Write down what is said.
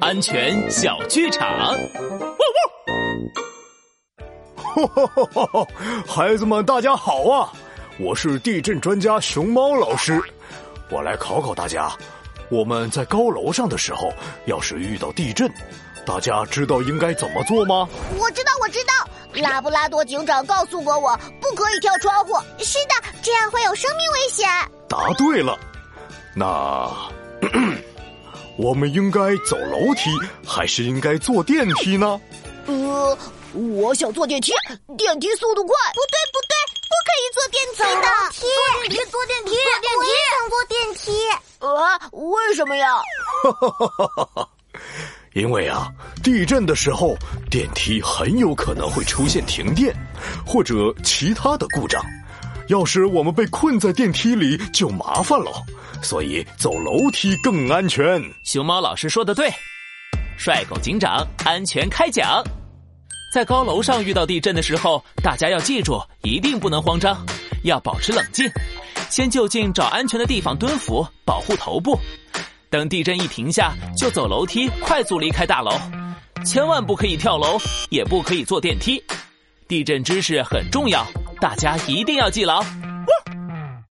安全小剧场。孩子们，大家好啊！我是地震专家熊猫老师，我来考考大家：我们在高楼上的时候，要是遇到地震，大家知道应该怎么做吗？我知道，我知道。拉布拉多警长告诉过我，不可以跳窗户。是的，这样会有生命危险。答对了。那我们应该走楼梯，还是应该坐电梯呢？呃，我想坐电梯，电梯速度快。不对，不对，不可以坐电梯的。坐电梯，坐电梯，坐电梯。我也想坐电梯。啊，为什么呀？因为啊，地震的时候，电梯很有可能会出现停电，或者其他的故障。要是我们被困在电梯里，就麻烦了。所以走楼梯更安全。熊猫老师说的对，帅狗警长安全开讲。在高楼上遇到地震的时候，大家要记住，一定不能慌张，要保持冷静，先就近找安全的地方蹲伏，保护头部。等地震一停下，就走楼梯快速离开大楼，千万不可以跳楼，也不可以坐电梯。地震知识很重要，大家一定要记牢。